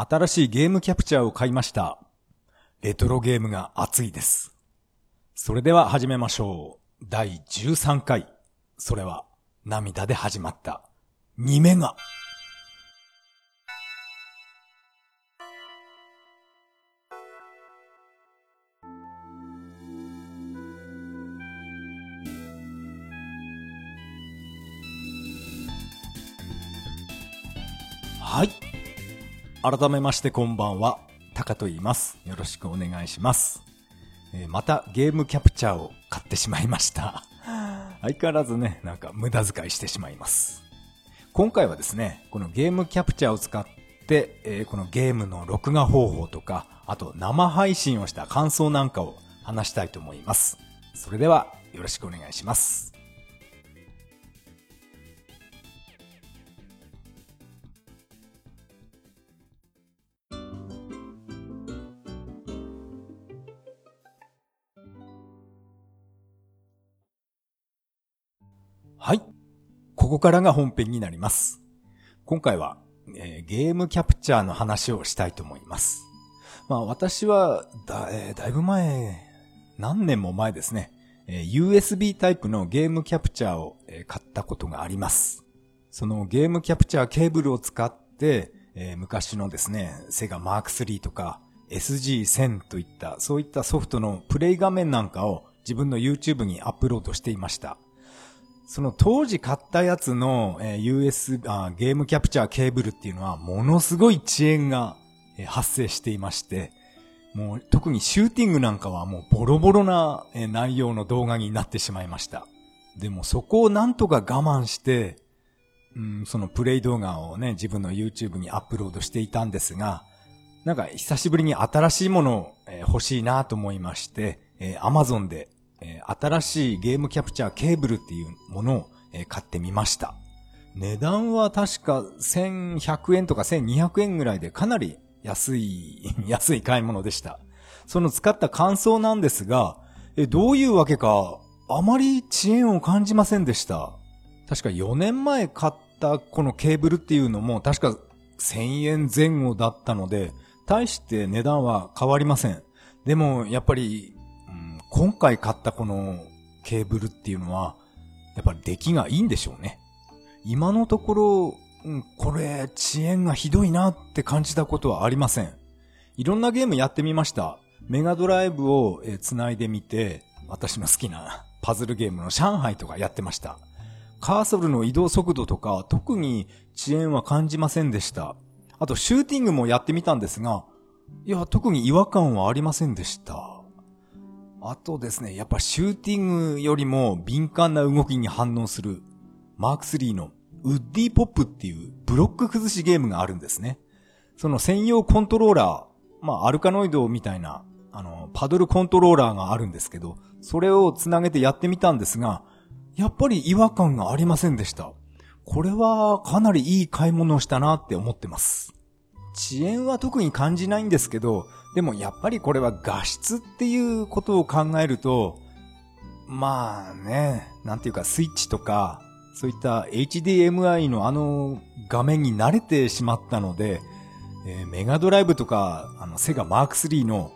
新しいゲームキャプチャーを買いました。レトロゲームが熱いです。それでは始めましょう。第13回。それは涙で始まった。2メガ。はい。改めましてこんばんは。タカと言います。よろしくお願いします。えーまたゲームキャプチャーを買ってしまいました。相変わらずね、なんか無駄遣いしてしまいます。今回はですね、このゲームキャプチャーを使って、えーこのゲームの録画方法とか、あと生配信をした感想なんかを話したいと思います。それではよろしくお願いします。はい。ここからが本編になります。今回は、えーゲームキャプチャーの話をしたいと思います。まあ私はだ、えーだいぶ前、何年も前ですね、えー USB タイプのゲームキャプチャーを、えー買ったことがあります。そのゲームキャプチャーケーブルを使って、えー昔のですね、セガマーク3とか SG1000 といった、そういったソフトのプレイ画面なんかを自分の YouTube にアップロードしていました。その当時買ったやつの、えー US あ、ゲームキャプチャーケーブルっていうのはものすごい遅延が、えー発生していまして、もう特にシューティングなんかはもうボロボロな、えー内容の動画になってしまいました。でもそこをなんとか我慢して、うん、そのプレイ動画をね、自分の YouTube にアップロードしていたんですが、なんか久しぶりに新しいものを、えー欲しいなと思いまして、えー Amazon で、えー新しいゲームキャプチャーケーブルっていうものを、えー買ってみました。値段は確か1100円とか1200円ぐらいでかなり安い、安い買い物でした。その使った感想なんですが、えどういうわけか、あまり遅延を感じませんでした。確か4年前買ったこのケーブルっていうのも確か1000円前後だったので、大して値段は変わりません。でも、やっぱり、今回買ったこのケーブルっていうのは、やっぱり出来がいいんでしょうね。今のところ、うんこれ、遅延がひどいなって感じたことはありません。いろんなゲームやってみました。メガドライブを繋いでみて、私の好きな パズルゲームの上海とかやってました。カーソルの移動速度とか特に遅延は感じませんでした。あとシューティングもやってみたんですが、いや、特に違和感はありませんでした。あとですね、やっぱシューティングよりも敏感な動きに反応するマーク3のウッディポップっていうブロック崩しゲームがあるんですね。その専用コントローラー、まあアルカノイドみたいな、あの、パドルコントローラーがあるんですけど、それをつなげてやってみたんですが、やっぱり違和感がありませんでした。これはかなりいい買い物をしたなって思ってます。遅延は特に感じないんですけど、でもやっぱりこれは画質っていうことを考えると、まあね、なんていうかスイッチとか、そういった HDMI のあの画面に慣れてしまったので、えーメガドライブとか、あの、セガマーク3の、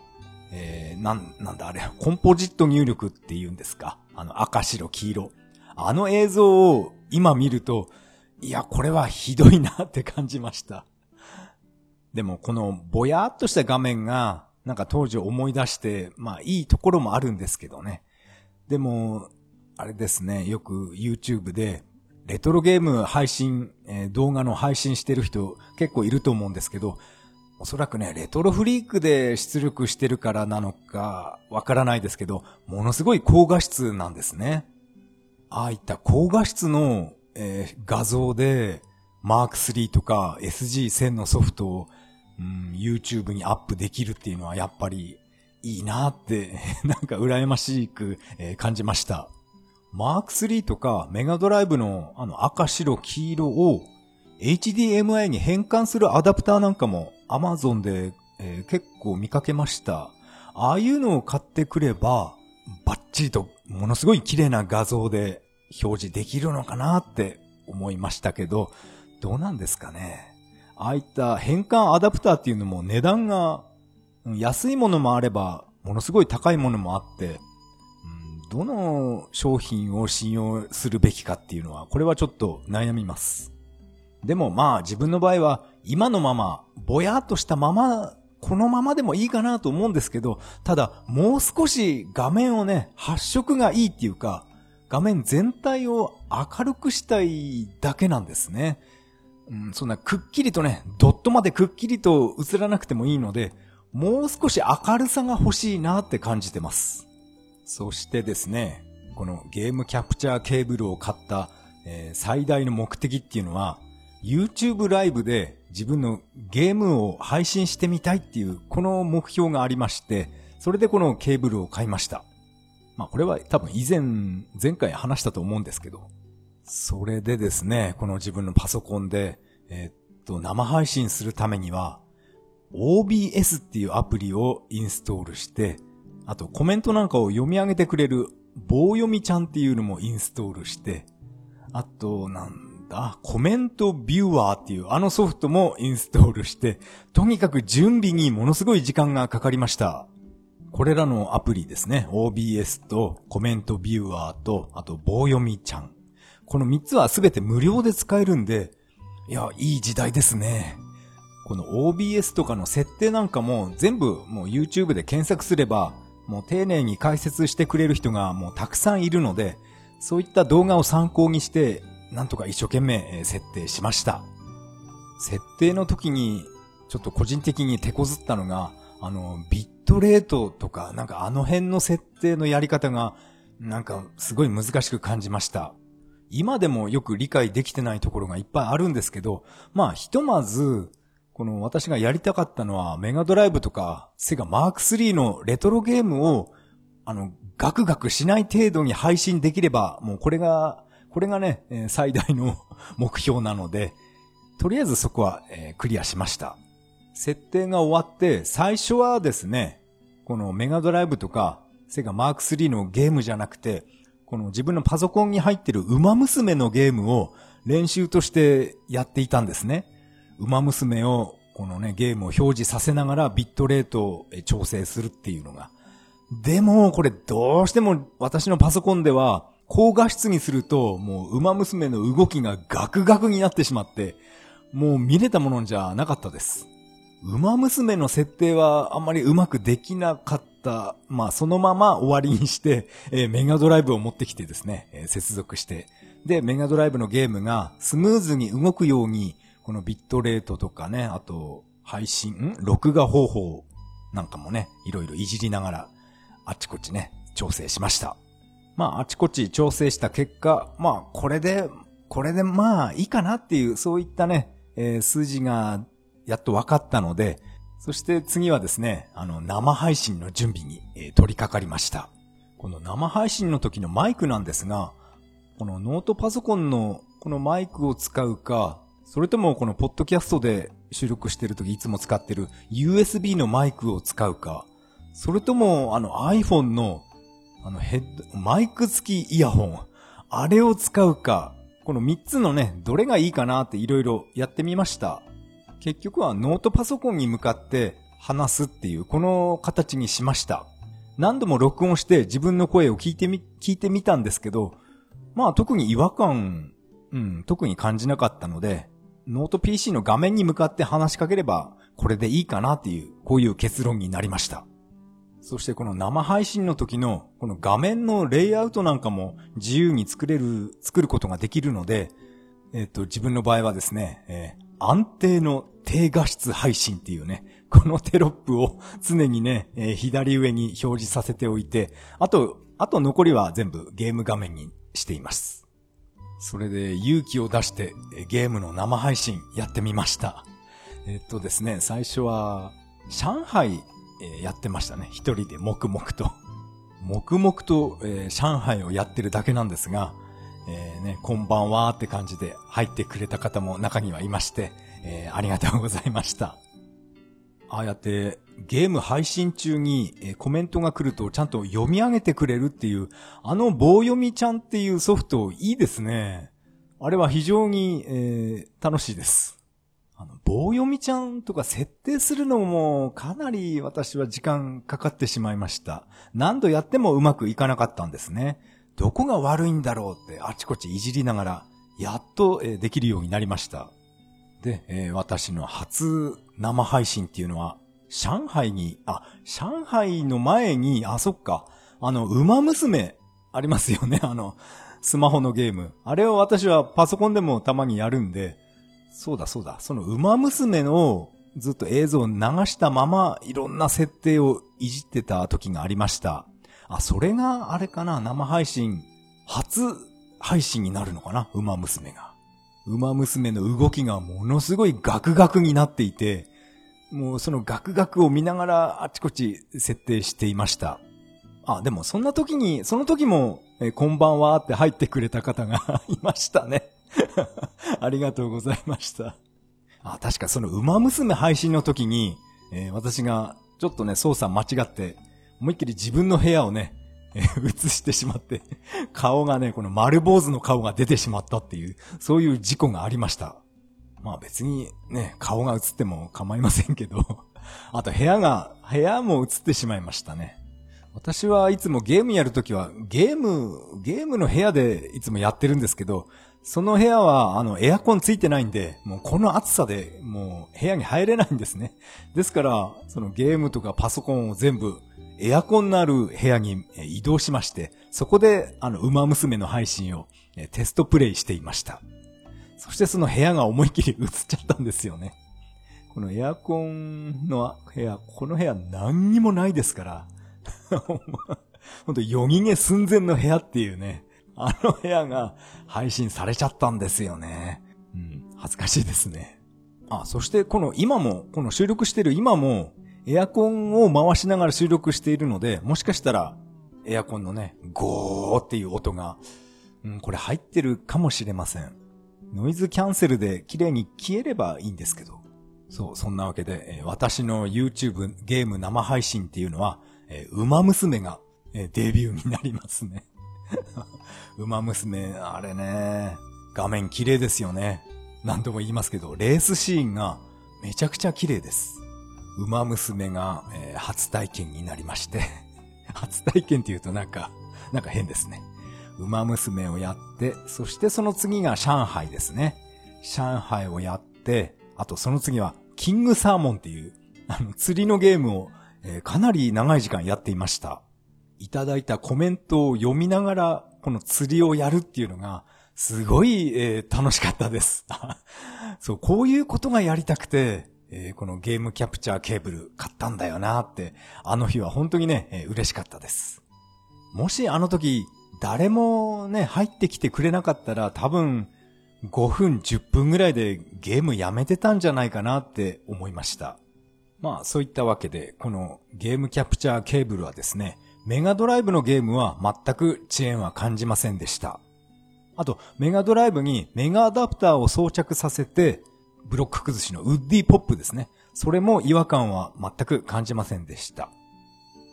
えーなん、なんだあれ、コンポジット入力っていうんですか？あの、赤白黄色。あの映像を今見ると、いや、これはひどいなって感じました。でも、このぼやっとした画面が、なんか当時思い出して、まあいいところもあるんですけどね。でも、あれですね、よく YouTube で、レトロゲーム配信、えー動画の配信してる人結構いると思うんですけど、おそらくね、レトロフリークで出力してるからなのか、わからないですけど、ものすごい高画質なんですね。ああいった高画質の、えー画像で、マーク3とか SG1000 のソフトを、うん、YouTube にアップできるっていうのはやっぱりいいなって、なんか羨ましく、感じました。マーク3とかメガドライブのあの赤白黄色を HDMI に変換するアダプターなんかも Amazon で、結構見かけました。ああいうのを買ってくれば、バッチリとものすごい綺麗な画像で表示できるのかなって思いましたけど、どうなんですかね。ああいった変換アダプターっていうのも値段が安いものもあれば、ものすごい高いものもあって、どの商品を信用するべきかっていうのは、これはちょっと悩みます。でもまあ自分の場合は今のまま、ぼやっとしたまま、このままでもいいかなと思うんですけど、ただもう少し画面をね、発色がいいっていうか、画面全体を明るくしたいだけなんですね。うん、そんなくっきりとね、ドットまでくっきりと映らなくてもいいので、もう少し明るさが欲しいなって感じてます。そしてですね、このゲームキャプチャーケーブルを買った、えー、最大の目的っていうのは、YouTube ライブで自分のゲームを配信してみたいっていう、この目標がありまして、それでこのケーブルを買いました。まあこれは多分以前、前回話したと思うんですけど、それでですね、この自分のパソコンで、えー、っと、生配信するためには、OBS っていうアプリをインストールして、あとコメントなんかを読み上げてくれる棒読みちゃんっていうのもインストールして、あと、なんだ、コメントビューアーっていうあのソフトもインストールして、とにかく準備にものすごい時間がかかりました。これらのアプリですね。OBS とコメントビューアーと、あと棒読みちゃん。この3つはすべて無料で使えるんで、いや、いい時代ですね。この OBS とかの設定なんかも全部もう YouTube で検索すればもう丁寧に解説してくれる人がもうたくさんいるので、そういった動画を参考にして、なんとか一生懸命設定しました。設定の時に、ちょっと個人的に手こずったのが、あの、ビットレートとか、なんかあの辺の設定のやり方が、なんかすごい難しく感じました。今でもよく理解できてないところがいっぱいあるんですけど、まあひとまず、この私がやりたかったのはメガドライブとかセガマーク3のレトロゲームをあのガクガクしない程度に配信できればもうこれが、これがね、最大の 目標なので、とりあえずそこは、えクリアしました。設定が終わって最初はですね、このメガドライブとかセガマーク3のゲームじゃなくて、この自分のパソコンに入ってる馬娘のゲームを練習としてやっていたんですね。馬娘をこのね、ゲームを表示させながらビットレートを調整するっていうのが。でも、これどうしても私のパソコンでは、高画質にすると、もう馬娘の動きがガクガクになってしまって、もう見れたものじゃなかったです。馬娘の設定はあんまりうまくできなかった。まあそのまま終わりにして、えー、メガドライブを持ってきてですね、えー、接続して。で、メガドライブのゲームがスムーズに動くように、このビットレートとかね、あと、配信、録画方法なんかもね、いろいろいじりながら、あちこちね、調整しました。まあ、あちこち調整した結果、まあ、これで、これでまあ、いいかなっていう、そういったね、えー、数字が、やっと分かったので、そして次はですね、あの、生配信の準備に、え、取り掛かりました。この生配信の時のマイクなんですが、このノートパソコンのこのマイクを使うか、それともこのポッドキャストで収録してるときいつも使ってる USB のマイクを使うか、それともあの iPhone のあのヘッド、マイク付きイヤホン、あれを使うか、この3つのね、どれがいいかなっていろいろやってみました。結局はノートパソコンに向かって話すっていうこの形にしました。何度も録音して自分の声を聞いてみ、聞いてみたんですけど、まあ特に違和感、うん、特に感じなかったので、ノート PC の画面に向かって話しかければ、これでいいかなっていう、こういう結論になりました。そしてこの生配信の時の、この画面のレイアウトなんかも自由に作れる、作ることができるので、えっ、と、自分の場合はですね、えー、安定の低画質配信っていうね、このテロップを常にね、えー、左上に表示させておいて、あと、あと残りは全部ゲーム画面にしています。それで勇気を出してゲームの生配信やってみました。えっとですね、最初は上海やってましたね。一人で黙々と。黙々と、え、上海をやってるだけなんですが、えー、ね、こんばんはって感じで入ってくれた方も中にはいまして、えー、ありがとうございました。ああやってゲーム配信中に、コメントが来るとちゃんと読み上げてくれるっていう、あの棒読みちゃんっていうソフトいいですね。あれは非常に、えー、楽しいです。あの、棒読みちゃんとか設定するのもかなり私は時間かかってしまいました。何度やってもうまくいかなかったんですね。どこが悪いんだろうってあちこちいじりながら、やっと、できるようになりました。で、私の初生配信っていうのは、上海に、あ、上海の前に、あ、そっか、あの、馬娘、ありますよね、あの、スマホのゲーム。あれを私はパソコンでもたまにやるんで、そうだそうだ、その馬娘のずっと映像を流したままいろんな設定をいじってた時がありました。あ、それがあれかな、生配信、初配信になるのかな、馬娘が。馬娘の動きがものすごいガクガクになっていて、もうそのガクガクを見ながらあちこち設定していました。あ、でもそんな時に、その時もえ、こんばんはって入ってくれた方が いましたね ありがとうございました。あ、確かその馬娘配信の時に、えー、私がちょっとね、操作間違って、思いっきり自分の部屋をね、映してしまって顔がね、この丸坊主の顔が出てしまったっていう、そういう事故がありました。まあ別にね、顔が映っても構いませんけど あと部屋が、部屋も映ってしまいましたね。私はいつもゲームやるときは、ゲーム、ゲームの部屋でいつもやってるんですけど、その部屋は、あの、エアコンついてないんで、もうこの暑さで、もう部屋に入れないんですね。ですから、そのゲームとかパソコンを全部、エアコンのある部屋に移動しまして、そこで、あの、馬娘の配信をテストプレイしていました。そしてその部屋が思いっきり映っちゃったんですよね。このエアコンの部屋、この部屋何にもないですから、ほんと、夜逃げ寸前の部屋っていうね、あの部屋が配信されちゃったんですよね。うん、恥ずかしいですね。あ、そしてこの今も、この収録してる今も、エアコンを回しながら収録しているので、もしかしたら、エアコンのね、ゴーっていう音が、うん、これ入ってるかもしれません。ノイズキャンセルで綺麗に消えればいいんですけど。そう、そんなわけで、私の YouTube ゲーム生配信っていうのは、えー、馬娘が、デビューになりますね。馬娘、あれね、画面綺麗ですよね。何度も言いますけど、レースシーンがめちゃくちゃ綺麗です。馬娘が、えー、初体験になりまして 初体験って言うとなんか、なんか変ですね。馬娘をやって、そしてその次が上海ですね。上海をやって、あとその次はキングサーモンっていう、あの、釣りのゲームをえー、かなり長い時間やっていました。いただいたコメントを読みながら、この釣りをやるっていうのが、すごい、えー、楽しかったです。そう、こういうことがやりたくて、えー、このゲームキャプチャーケーブル買ったんだよなって、あの日は本当にね、えー、嬉しかったです。もしあの時、誰もね、入ってきてくれなかったら多分5分10分ぐらいでゲームやめてたんじゃないかなって思いました。まあそういったわけで、このゲームキャプチャーケーブルはですね、メガドライブのゲームは全く遅延は感じませんでした。あと、メガドライブにメガアダプターを装着させて、ブロック崩しのウッディポップですね。それも違和感は全く感じませんでした。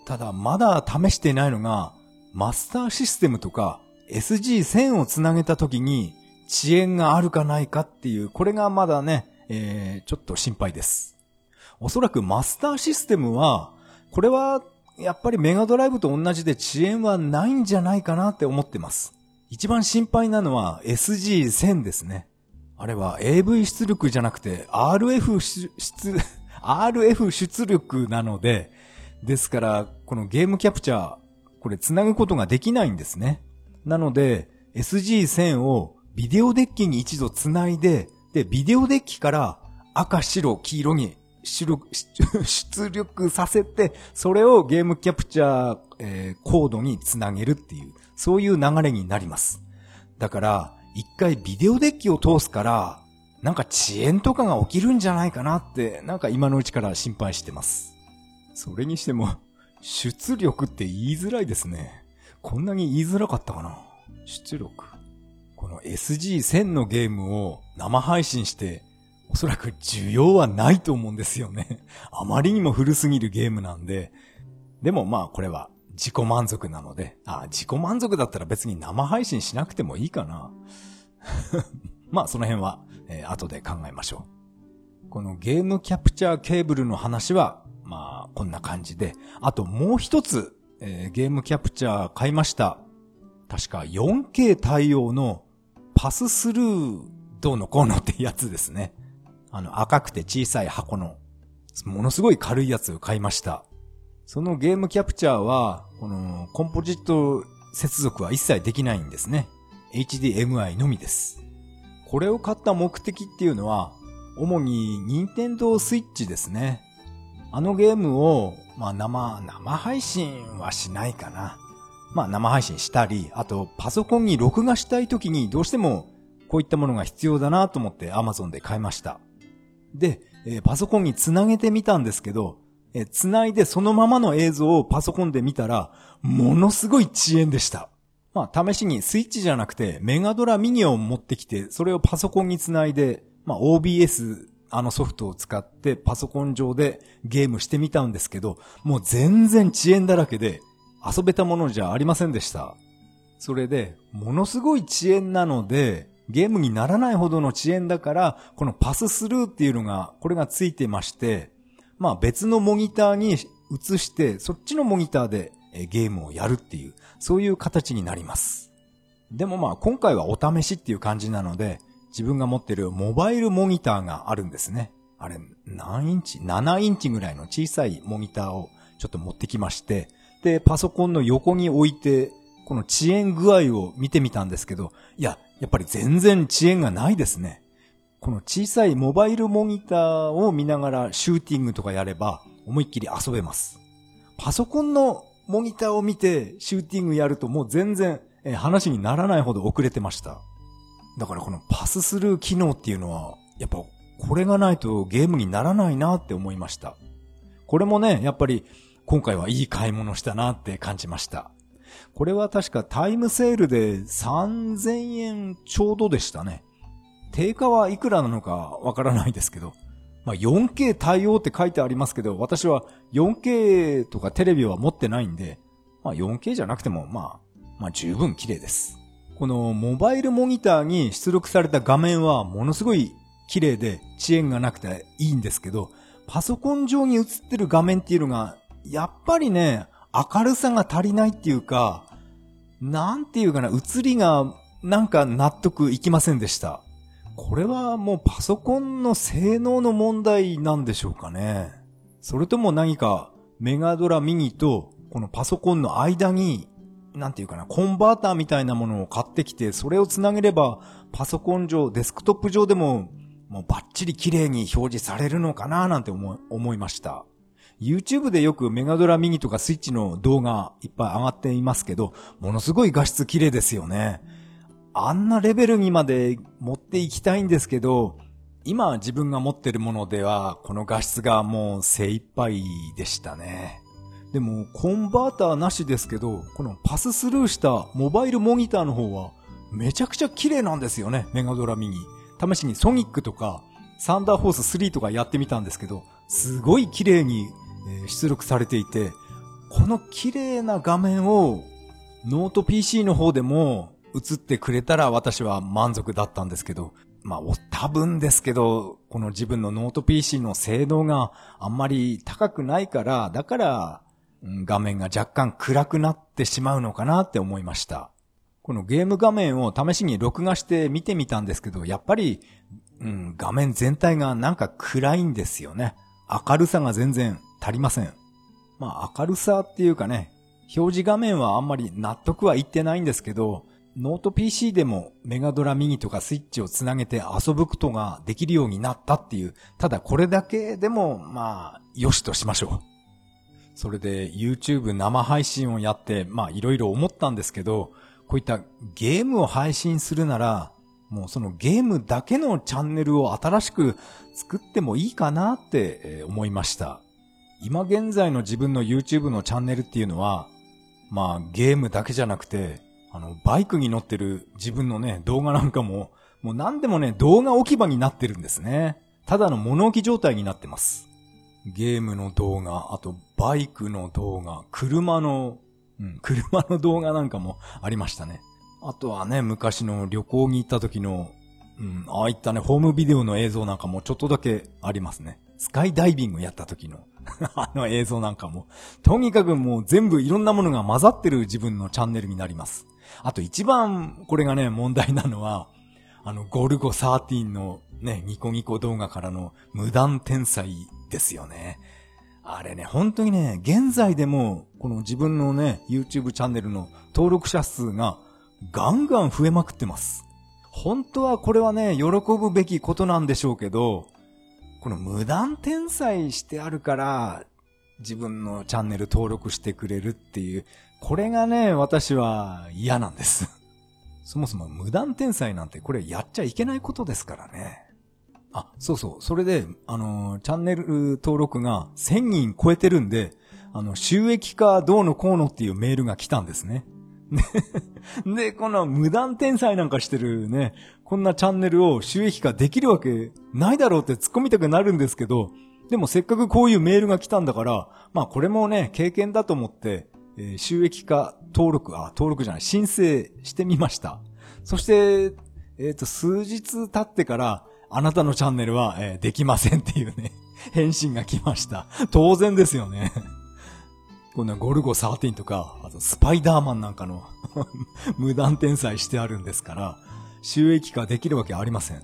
ただ、まだ試していないのが、マスターシステムとか SG1000 をつなげた時に遅延があるかないかっていう、これがまだね、えー、ちょっと心配です。おそらくマスターシステムは、これはやっぱりメガドライブと同じで遅延はないんじゃないかなって思ってます。一番心配なのは SG1000 ですね。あれは AV 出力じゃなくて RF 出、RF 出力なので、ですから、このゲームキャプチャー、これ繋ぐことができないんですね。なので、SG1000 をビデオデッキに一度繋いで、で、ビデオデッキから赤、白、黄色に出力、出力させて、それをゲームキャプチャー、えー、コードにつなげるっていう、そういう流れになります。だから、一回ビデオデッキを通すから、なんか遅延とかが起きるんじゃないかなって、なんか今のうちから心配してます。それにしても、出力って言いづらいですね。こんなに言いづらかったかな出力。この SG1000 のゲームを生配信しておそらく需要はないと思うんですよね。あまりにも古すぎるゲームなんで。でもまあこれは自己満足なので、あ、自己満足だったら別に生配信しなくてもいいかな。まあその辺は、えー、後で考えましょう。このゲームキャプチャーケーブルの話は、まあ、こんな感じで。あともう一つ、えー、ゲームキャプチャー買いました。確か 4K 対応のパススルーどうのこうのってやつですね。あの赤くて小さい箱の、ものすごい軽いやつを買いました。そのゲームキャプチャーは、このコンポジット接続は一切できないんですね。HDMI のみです。これを買った目的っていうのは、主に任天堂スイッチですね。あのゲームを、まあ生、生配信はしないかな。まあ生配信したり、あとパソコンに録画したい時にどうしてもこういったものが必要だなと思って Amazon で買いました。で、えー、パソコンにつなげてみたんですけど、えー、つないでそのままの映像をパソコンで見たら、ものすごい遅延でした。まあ試しにスイッチじゃなくてメガドラミニを持ってきて、それをパソコンにつないで、まあ OBS あのソフトを使ってパソコン上でゲームしてみたんですけど、もう全然遅延だらけで、遊べたものじゃありませんでした。それで、ものすごい遅延なので、ゲームにならないほどの遅延だから、このパススルーっていうのが、これがついてまして、まあ別のモニターに移して、そっちのモニターでゲームをやるっていう、そういう形になります。でもまあ今回はお試しっていう感じなので、自分が持ってるモバイルモニターがあるんですね。あれ、何インチ ?7 インチぐらいの小さいモニターをちょっと持ってきまして、で、パソコンの横に置いて、この遅延具合を見てみたんですけど、いや、やっぱり全然遅延がないですね。この小さいモバイルモニターを見ながらシューティングとかやれば思いっきり遊べます。パソコンのモニターを見てシューティングやるともう全然話にならないほど遅れてました。だからこのパススルー機能っていうのは、やっぱこれがないとゲームにならないなって思いました。これもね、やっぱり今回はいい買い物したなって感じました。これは確かタイムセールで3000円ちょうどでしたね。定価はいくらなのかわからないですけど、まあ、4K 対応って書いてありますけど、私は 4K とかテレビは持ってないんで、まあ、4K じゃなくても、まあ、まあ、十分綺麗です。このモバイルモニターに出力された画面はものすごい綺麗で遅延がなくていいんですけど、パソコン上に映ってる画面っていうのがやっぱりね、明るさが足りないっていうか、なんていうかな、映りがなんか納得いきませんでした。これはもうパソコンの性能の問題なんでしょうかね。それとも何かメガドラミニとこのパソコンの間に、なんていうかな、コンバーターみたいなものを買ってきて、それをつなげればパソコン上、デスクトップ上でももうバッチリ綺麗に表示されるのかななんて思いました。YouTube でよくメガドラミニとかスイッチの動画いっぱい上がっていますけど、ものすごい画質綺麗ですよね。あんなレベルにまで持っていきたいんですけど、今自分が持ってるものでは、この画質がもう精一杯でしたね。でも、コンバーターなしですけど、このパススルーしたモバイルモニターの方は、めちゃくちゃ綺麗なんですよね、メガドラミニ。試しにソニックとか、サンダーホース3とかやってみたんですけど、すごい綺麗に出力されていて、この綺麗な画面をノート PC の方でも映ってくれたら私は満足だったんですけど、まあ、多分ですけど、この自分のノート PC の性能があんまり高くないから、だから、画面が若干暗くなってしまうのかなって思いました。このゲーム画面を試しに録画して見てみたんですけど、やっぱり、うん、画面全体がなんか暗いんですよね。明るさが全然足りません。まあ明るさっていうかね、表示画面はあんまり納得はいってないんですけど、ノート PC でもメガドラミニとかスイッチをつなげて遊ぶことができるようになったっていう、ただこれだけでもまあ、良しとしましょう。それで YouTube 生配信をやって、まあいろいろ思ったんですけど、こういったゲームを配信するなら、もうそのゲームだけのチャンネルを新しく作ってもいいかなって思いました。今現在の自分の YouTube のチャンネルっていうのは、まあゲームだけじゃなくて、あの、バイクに乗ってる自分のね、動画なんかも、もう何でもね、動画置き場になってるんですね。ただの物置状態になってます。ゲームの動画、あとバイクの動画、車の、うん、車の動画なんかも ありましたね。あとはね、昔の旅行に行った時の、うん、ああいったね、ホームビデオの映像なんかもちょっとだけありますね。スカイダイビングやった時の あの映像なんかも、とにかくもう全部いろんなものが混ざってる自分のチャンネルになります。あと一番これがね、問題なのは、あの、ゴルゴ13のね、ニコニコ動画からの無断天才ですよね。あれね、本当にね、現在でも、この自分のね、YouTube チャンネルの登録者数がガンガン増えまくってます。本当はこれはね、喜ぶべきことなんでしょうけど、この無断転載してあるから、自分のチャンネル登録してくれるっていう、これがね、私は嫌なんです。そもそも無断転載なんてこれやっちゃいけないことですからね。あ、そうそう。それで、あのチャンネル登録が1000人超えてるんで、あの、収益化どうのこうのっていうメールが来たんですね。で、この無断転載なんかしてるね、こんなチャンネルを収益化できるわけないだろうって突っ込みたくなるんですけど、でもせっかくこういうメールが来たんだから、まあこれもね、経験だと思って、えー、収益化登録、あ、登録じゃない、申請してみました。そして、えっ、ー、と、数日経ってから、あなたのチャンネルは、えー、できませんっていうね、返信が来ました。当然ですよね。こんなゴルゴ13とか、あとスパイダーマンなんかの 無断転載してあるんですから、収益化できるわけありません。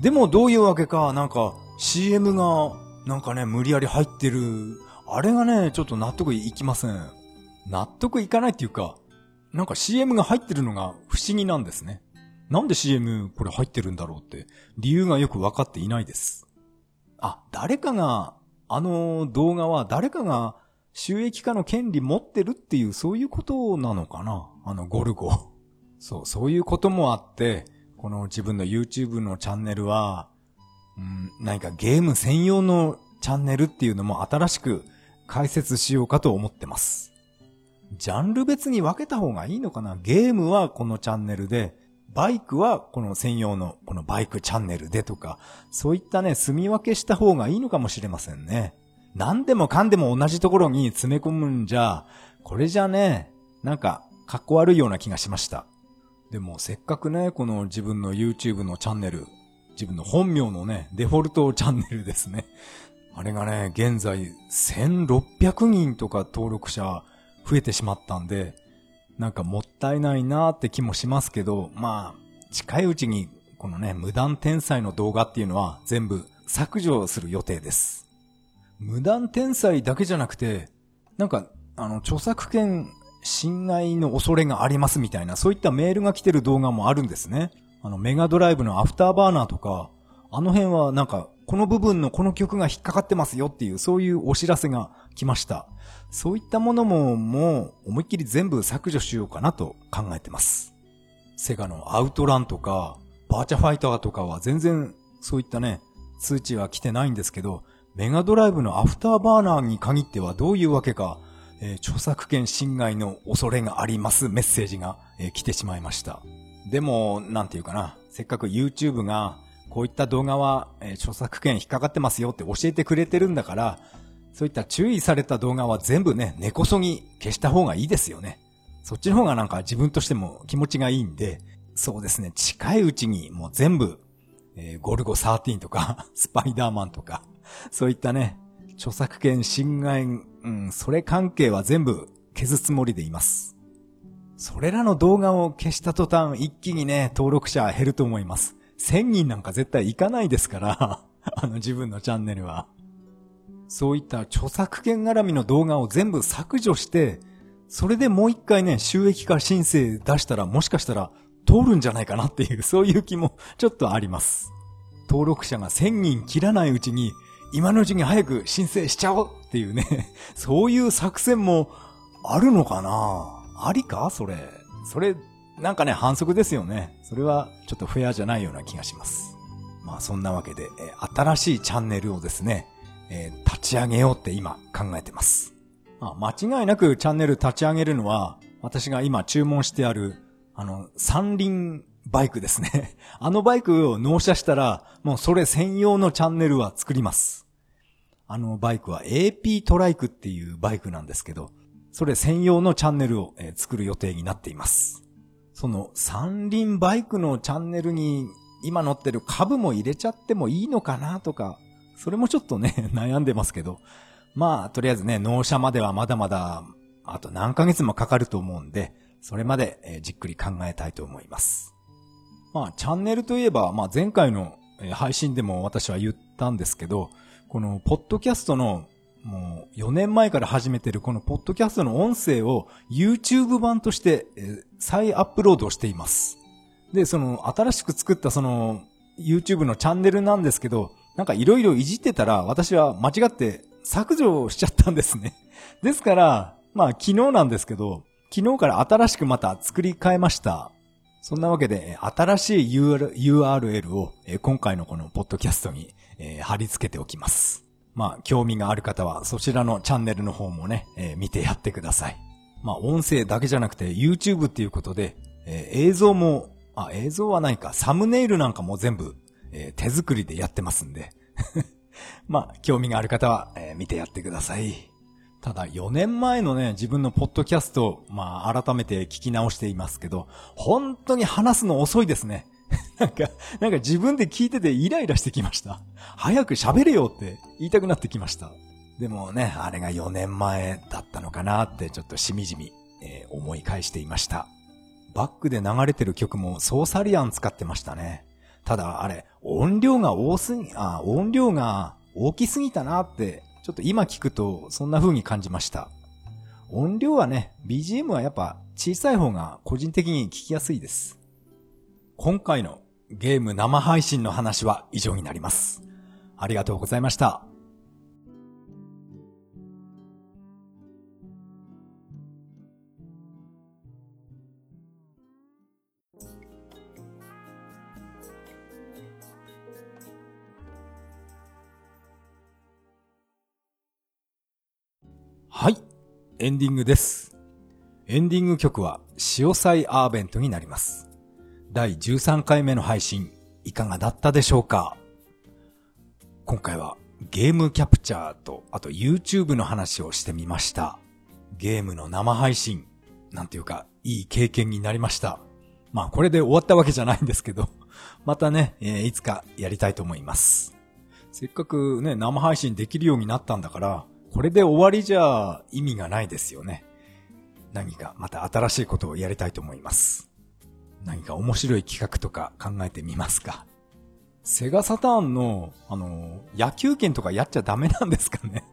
でもどういうわけか、なんか CM がなんかね、無理やり入ってる。あれがね、ちょっと納得いきません。納得いかないっていうか、なんか CM が入ってるのが不思議なんですね。なんで CM これ入ってるんだろうって、理由がよくわかっていないです。あ、誰かが、あの動画は誰かが収益化の権利持ってるっていう、そういうことなのかなあの、ゴルゴ。そう、そういうこともあって、この自分の YouTube のチャンネルは、うん、何かゲーム専用のチャンネルっていうのも新しく解説しようかと思ってます。ジャンル別に分けた方がいいのかな？ゲームはこのチャンネルで、バイクはこの専用のこのバイクチャンネルでとか、そういったね、住み分けした方がいいのかもしれませんね。何でもかんでも同じところに詰め込むんじゃ、これじゃね、なんか、かっこ悪いような気がしました。でも、せっかくね、この自分の YouTube のチャンネル、自分の本名のね、デフォルトチャンネルですね。あれがね、現在1600人とか登録者増えてしまったんで、なんかもったいないなーって気もしますけど、まあ、近いうちにこのね、無断転載の動画っていうのは全部削除する予定です。無断転載だけじゃなくて、なんか、あの、著作権侵害の恐れがありますみたいな、そういったメールが来てる動画もあるんですね。あの、メガドライブのアフターバーナーとか、あの辺はなんか、この部分のこの曲が引っかかってますよっていう、そういうお知らせが来ました。そういったものも、もう、思いっきり全部削除しようかなと考えてます。セガのアウトランとか、バーチャファイターとかは全然、そういったね、通知は来てないんですけど、メガドライブのアフターバーナーに限ってはどういうわけか、えー、著作権侵害の恐れがありますメッセージが、えー、来てしまいました。でも、なんていうかな、せっかく YouTube がこういった動画は、えー、著作権引っかかってますよって教えてくれてるんだから、そういった注意された動画は全部ね、根こそぎ消した方がいいですよね。そっちの方がなんか自分としても気持ちがいいんで、そうですね、近いうちにもう全部、えー、ゴルゴ13とか、スパイダーマンとか、そういったね、著作権侵害、うん、それ関係は全部消すつもりでいます。それらの動画を消した途端、一気にね、登録者減ると思います。1000人なんか絶対いかないですから、あの自分のチャンネルは。そういった著作権絡みの動画を全部削除して、それでもう一回ね、収益化申請出したらもしかしたら通るんじゃないかなっていう、そういう気もちょっとあります。登録者が1000人切らないうちに今のうちに早く申請しちゃおうっていうね、そういう作戦もあるのかな？ありか？それ。それ、なんかね、反則ですよね。それはちょっとフェアじゃないような気がします。まあそんなわけで、え新しいチャンネルをですね、えー、立ち上げようって今考えてます。あ間違いなくチャンネル立ち上げるのは、私が今注文してある、あの、三輪バイクですね。あのバイクを納車したら、もうそれ専用のチャンネルは作ります。あのバイクは AP トライクっていうバイクなんですけど、それ専用のチャンネルを、作る予定になっています。その三輪バイクのチャンネルに今乗ってる株も入れちゃってもいいのかなとか、それもちょっとね、悩んでますけど。まあ、とりあえずね、納車まではまだまだ、あと何ヶ月もかかると思うんで、それまで、じっくり考えたいと思います。まあ、チャンネルといえば、まあ前回の配信でも私は言ったんですけど、このポッドキャストのもう4年前から始めてるこのポッドキャストの音声を YouTube 版として再アップロードしています。で、その新しく作ったその YouTube のチャンネルなんですけど、なんかいろいろいじってたら私は間違って削除しちゃったんですね。ですから、まあ昨日なんですけど、昨日から新しくまた作り変えました。そんなわけで、新しい URL を今回のこのポッドキャストにえ貼り付けておきます。まあ、興味がある方はそちらのチャンネルの方もねえ、見てやってください。まあ、音声だけじゃなくて YouTube っていうことでえ、映像も、あ、映像はないか、サムネイルなんかも全部、え手作りでやってますんで。まあ、興味がある方は、え見てやってください。ただ4年前のね、自分のポッドキャスト、まあ改めて聞き直していますけど、本当に話すの遅いですね。なんか、なんか自分で聞いててイライラしてきました。早く喋れよって言いたくなってきました。でもね、あれが4年前だったのかなってちょっとしみじみ、えー、思い返していました。バックで流れてる曲もソーサリアン使ってましたね。ただあれ、音量が多すぎ、あ、音量が大きすぎたなってちょっと今聞くとそんな風に感じました。音量はね、BGM はやっぱ小さい方が個人的に聞きやすいです。今回のゲーム生配信の話は以上になります。ありがとうございました。はい。エンディングです。エンディング曲は、潮祭アーベントになります。第13回目の配信、いかがだったでしょうか？今回は、ゲームキャプチャーと、あと YouTube の話をしてみました。ゲームの生配信、なんていうか、いい経験になりました。まあ、これで終わったわけじゃないんですけど、またね、えー、いつかやりたいと思います。せっかくね、生配信できるようになったんだから、これで終わりじゃ意味がないですよね。何かまた新しいことをやりたいと思います。何か面白い企画とか考えてみますか？セガサターンの、あの、野球券とかやっちゃダメなんですかね？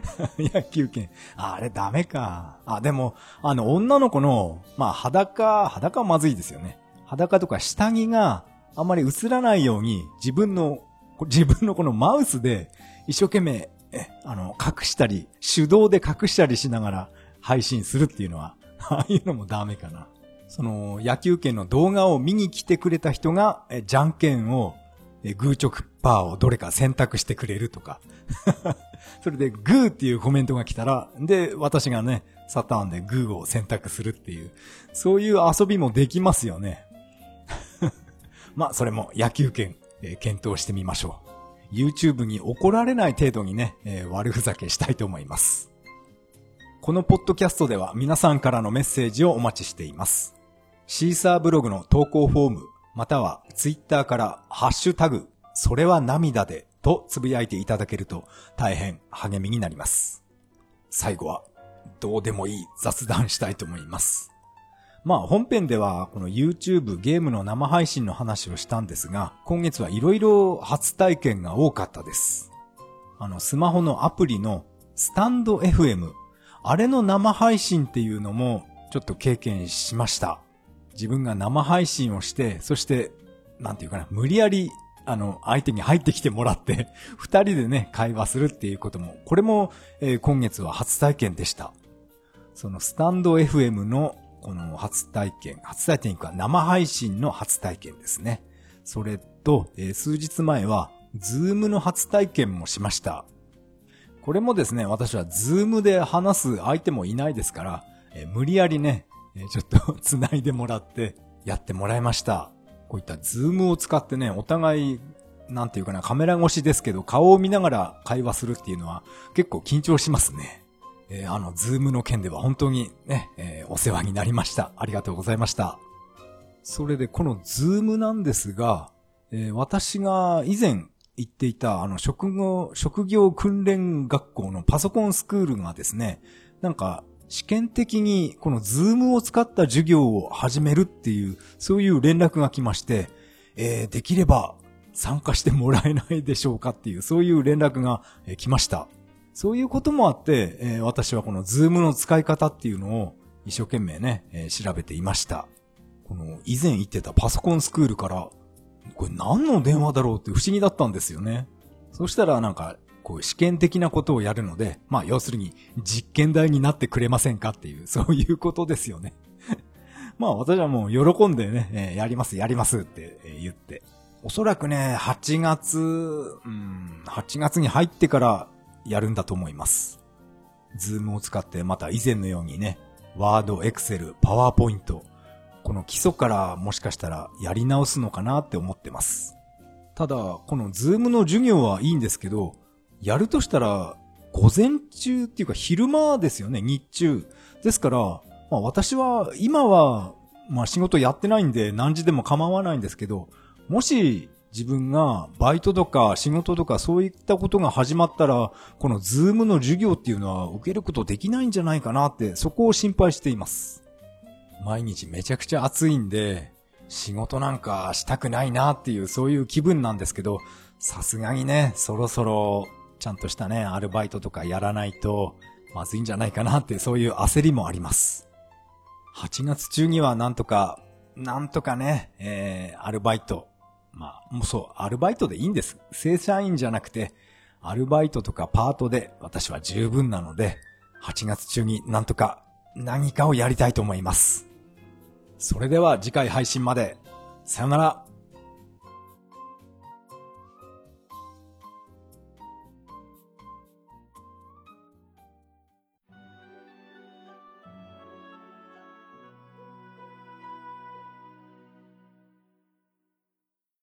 野球券。あ、れダメか。あ、でも、あの、女の子の、まあ、裸、裸はまずいですよね。裸とか下着があんまり映らないように、自分の、自分のこのマウスで一生懸命、あの、隠したり、手動で隠したりしながら配信するっていうのは、ああいうのもダメかな。その、野球券の動画を見に来てくれた人が、え、じゃんけんを、え、グーチョクパーをどれか選択してくれるとか。それで、グーっていうコメントが来たら、で、私がね、サターンでグーを選択するっていう、そういう遊びもできますよね。まあ、それも野球券、え検討してみましょう。YouTube に怒られない程度にね、え、悪ふざけしたいと思います。このポッドキャストでは皆さんからのメッセージをお待ちしています。シーサーブログの投稿フォーム、またはツイッターからハッシュタグ、それは涙でとつぶやいていただけると大変励みになります。最後はどうでもいい雑談したいと思います。まあ本編ではこの YouTube ゲームの生配信の話をしたんですが、今月はいろいろ初体験が多かったです。あのスマホのアプリのスタンド FM、あれの生配信っていうのもちょっと経験しました。自分が生配信をして、そして、なんていうかな、無理やりあの、相手に入ってきてもらって、二人でね、会話するっていうことも、これも、えー、今月は初体験でした。そのスタンド FM のこの初体験、初体験か生配信の初体験ですね。それと、えー、数日前は、ズームの初体験もしました。これもですね、私はズームで話す相手もいないですから、えー、無理やりね、え、ちょっと繋いでもらってやってもらいました。こういったズームを使ってね、お互い、なんていうかな、カメラ越しですけど、顔を見ながら会話するっていうのは結構緊張しますね。えー、あの、ズームの件では本当にね、えー、お世話になりました。ありがとうございました。それで、このズームなんですが、えー、私が以前行っていた、あの、職業、職業訓練学校のパソコンスクールがですね、なんか、試験的にこのズームを使った授業を始めるっていう、そういう連絡が来まして、えー、できれば参加してもらえないでしょうかっていう、そういう連絡が来ました。そういうこともあって、えー、私はこのズームの使い方っていうのを一生懸命ね、えー、調べていました。この以前行ってたパソコンスクールから、これ何の電話だろうって不思議だったんですよね。そしたらなんか、こう試験的なことをやるので、まあ要するに実験台になってくれませんかっていう、そういうことですよね。まあ私はもう喜んでね、え、やります、やりますって言って。おそらくね、8月、うん、8月に入ってからやるんだと思います。ズームを使ってまた以前のようにね、ワード、エクセル、パワーポイント、この基礎からもしかしたらやり直すのかなって思ってます。ただ、このズームの授業はいいんですけど、やるとしたら、午前中っていうか昼間ですよね、日中。ですから、まあ私は、今は、まあ仕事やってないんで何時でも構わないんですけど、もし自分がバイトとか仕事とかそういったことが始まったら、このズームの授業っていうのは受けることできないんじゃないかなって、そこを心配しています。毎日めちゃくちゃ暑いんで、仕事なんかしたくないなっていうそういう気分なんですけど、さすがにね、そろそろちゃんとしたね、アルバイトとかやらないとまずいんじゃないかなってそういう焦りもあります。8月中にはなんとか、なんとかね、えー、アルバイト。まあ、もうそう、アルバイトでいいんです。正社員じゃなくて、アルバイトとかパートで私は十分なので、8月中になんとか何かをやりたいと思います。それでは次回配信まで。さよなら。